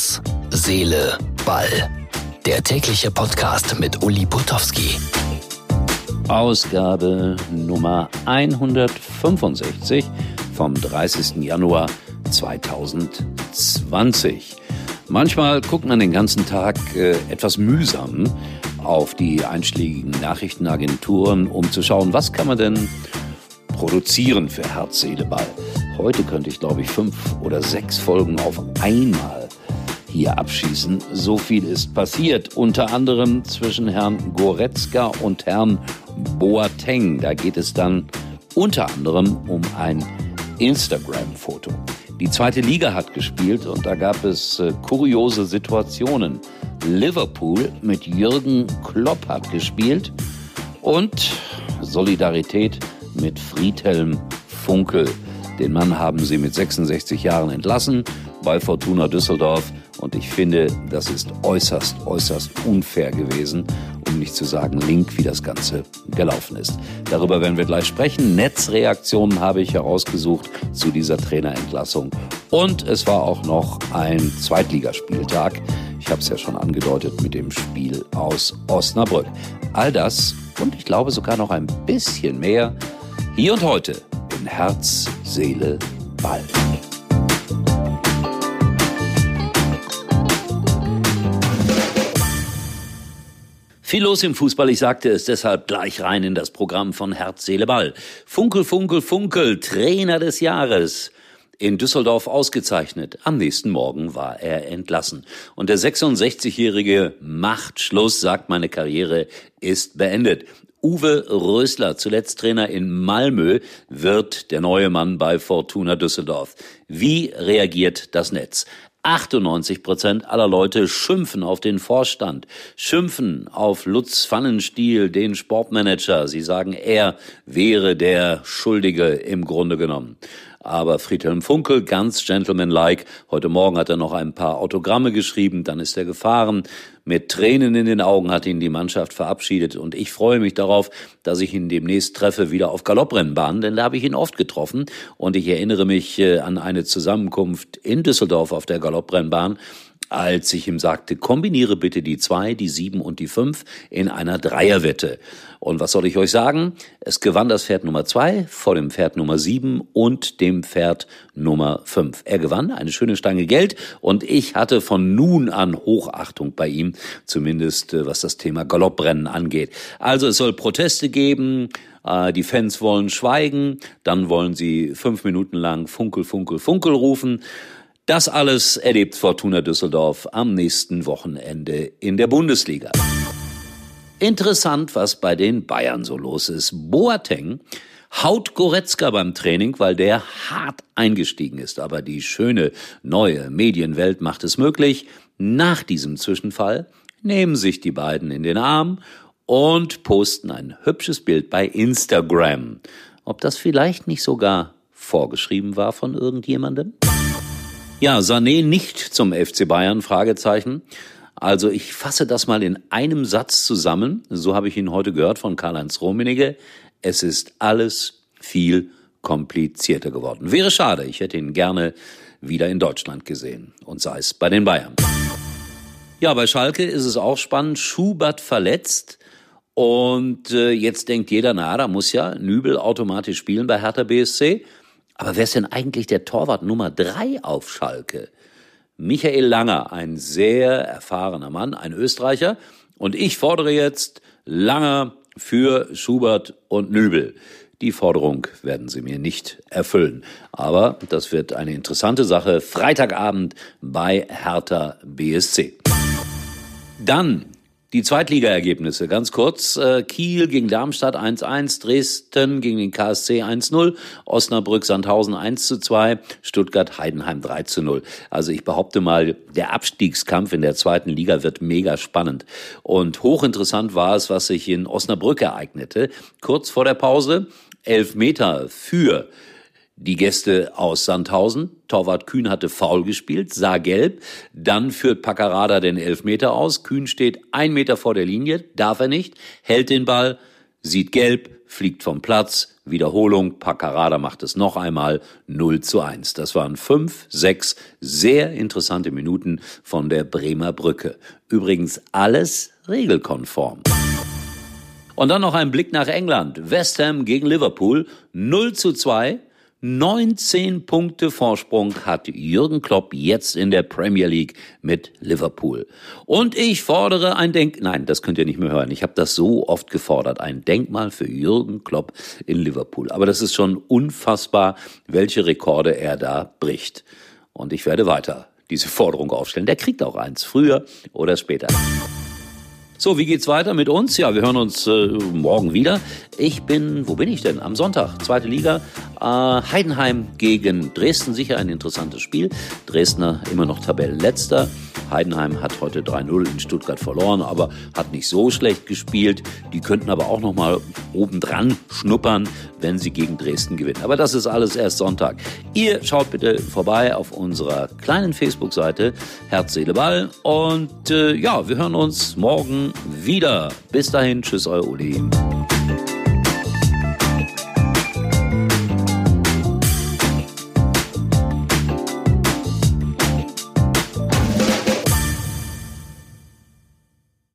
Herz, Seele, Ball. Der tägliche Podcast mit Uli Putowski. Ausgabe Nummer 165 vom 30. Januar 2020. Manchmal guckt man den ganzen Tag äh, etwas mühsam auf die einschlägigen Nachrichtenagenturen, um zu schauen, was kann man denn produzieren für Herz, Seele, Ball. Heute könnte ich, glaube ich, fünf oder sechs Folgen auf einmal hier abschießen. So viel ist passiert, unter anderem zwischen Herrn Goretzka und Herrn Boateng. Da geht es dann unter anderem um ein Instagram-Foto. Die zweite Liga hat gespielt und da gab es äh, kuriose Situationen. Liverpool mit Jürgen Klopp hat gespielt und Solidarität mit Friedhelm Funkel. Den Mann haben sie mit 66 Jahren entlassen bei Fortuna Düsseldorf. Und ich finde, das ist äußerst, äußerst unfair gewesen, um nicht zu sagen link, wie das Ganze gelaufen ist. Darüber werden wir gleich sprechen. Netzreaktionen habe ich herausgesucht zu dieser Trainerentlassung. Und es war auch noch ein Zweitligaspieltag. Ich habe es ja schon angedeutet mit dem Spiel aus Osnabrück. All das und ich glaube sogar noch ein bisschen mehr hier und heute in Herz, Seele, Ball. Viel los im Fußball, ich sagte es deshalb gleich rein in das Programm von Herz, Seele, Ball. Funkel, Funkel, Funkel, Trainer des Jahres. In Düsseldorf ausgezeichnet. Am nächsten Morgen war er entlassen. Und der 66-Jährige macht Schluss, sagt, meine Karriere ist beendet. Uwe Rösler, zuletzt Trainer in Malmö, wird der neue Mann bei Fortuna Düsseldorf. Wie reagiert das Netz? 98 Prozent aller Leute schimpfen auf den Vorstand, schimpfen auf Lutz Pfannenstiel, den Sportmanager. Sie sagen, er wäre der Schuldige im Grunde genommen. Aber Friedhelm Funkel, ganz gentlemanlike, heute Morgen hat er noch ein paar Autogramme geschrieben, dann ist er gefahren. Mit Tränen in den Augen hat ihn die Mannschaft verabschiedet und ich freue mich darauf, dass ich ihn demnächst treffe wieder auf Galopprennbahn, denn da habe ich ihn oft getroffen und ich erinnere mich äh, an eine Zusammenkunft in Düsseldorf auf der Galopprennbahn als ich ihm sagte, kombiniere bitte die zwei, die sieben und die fünf in einer Dreierwette. Und was soll ich euch sagen? Es gewann das Pferd Nummer zwei vor dem Pferd Nummer sieben und dem Pferd Nummer fünf. Er gewann eine schöne Stange Geld und ich hatte von nun an Hochachtung bei ihm, zumindest äh, was das Thema Galopprennen angeht. Also es soll Proteste geben, äh, die Fans wollen schweigen, dann wollen sie fünf Minuten lang Funkel, Funkel, Funkel rufen. Das alles erlebt Fortuna Düsseldorf am nächsten Wochenende in der Bundesliga. Interessant, was bei den Bayern so los ist. Boateng haut Goretzka beim Training, weil der hart eingestiegen ist. Aber die schöne neue Medienwelt macht es möglich. Nach diesem Zwischenfall nehmen sich die beiden in den Arm und posten ein hübsches Bild bei Instagram. Ob das vielleicht nicht sogar vorgeschrieben war von irgendjemandem? Ja, Sané nicht zum FC Bayern, Fragezeichen. Also ich fasse das mal in einem Satz zusammen. So habe ich ihn heute gehört von Karl-Heinz Rummenigge. Es ist alles viel komplizierter geworden. Wäre schade, ich hätte ihn gerne wieder in Deutschland gesehen und sei es bei den Bayern. Ja, bei Schalke ist es auch spannend. Schubert verletzt. Und äh, jetzt denkt jeder, na, da muss ja Nübel automatisch spielen bei Hertha BSC. Aber wer ist denn eigentlich der Torwart Nummer drei auf Schalke? Michael Langer, ein sehr erfahrener Mann, ein Österreicher. Und ich fordere jetzt Langer für Schubert und Nübel. Die Forderung werden sie mir nicht erfüllen. Aber das wird eine interessante Sache. Freitagabend bei Hertha BSC. Dann die Zweitligaergebnisse ganz kurz. Äh, Kiel gegen Darmstadt 1-1, Dresden gegen den KSC 1-0, Osnabrück Sandhausen 1-2, Stuttgart Heidenheim 3-0. Also ich behaupte mal, der Abstiegskampf in der zweiten Liga wird mega spannend. Und hochinteressant war es, was sich in Osnabrück ereignete. Kurz vor der Pause, elf Meter für die Gäste aus Sandhausen. Torwart Kühn hatte faul gespielt, sah gelb. Dann führt Paccarada den Elfmeter aus. Kühn steht ein Meter vor der Linie, darf er nicht, hält den Ball, sieht gelb, fliegt vom Platz. Wiederholung, Paccarada macht es noch einmal 0 zu 1. Das waren fünf, sechs sehr interessante Minuten von der Bremer Brücke. Übrigens alles regelkonform. Und dann noch ein Blick nach England. West Ham gegen Liverpool 0 zu 2. 19 Punkte Vorsprung hat Jürgen Klopp jetzt in der Premier League mit Liverpool. Und ich fordere ein Denk... Nein, das könnt ihr nicht mehr hören. Ich habe das so oft gefordert. Ein Denkmal für Jürgen Klopp in Liverpool. Aber das ist schon unfassbar, welche Rekorde er da bricht. Und ich werde weiter diese Forderung aufstellen. Der kriegt auch eins, früher oder später. So, wie geht's weiter mit uns? Ja, wir hören uns äh, morgen wieder. Ich bin, wo bin ich denn? Am Sonntag, zweite Liga. Äh, Heidenheim gegen Dresden, sicher ein interessantes Spiel. Dresdner immer noch Tabellenletzter. Heidenheim hat heute 3-0 in Stuttgart verloren, aber hat nicht so schlecht gespielt. Die könnten aber auch noch mal obendran schnuppern, wenn sie gegen Dresden gewinnen. Aber das ist alles erst Sonntag. Ihr schaut bitte vorbei auf unserer kleinen Facebook-Seite Herz, Seele, Ball. Und äh, ja, wir hören uns morgen wieder. Bis dahin, tschüss, euer Uli.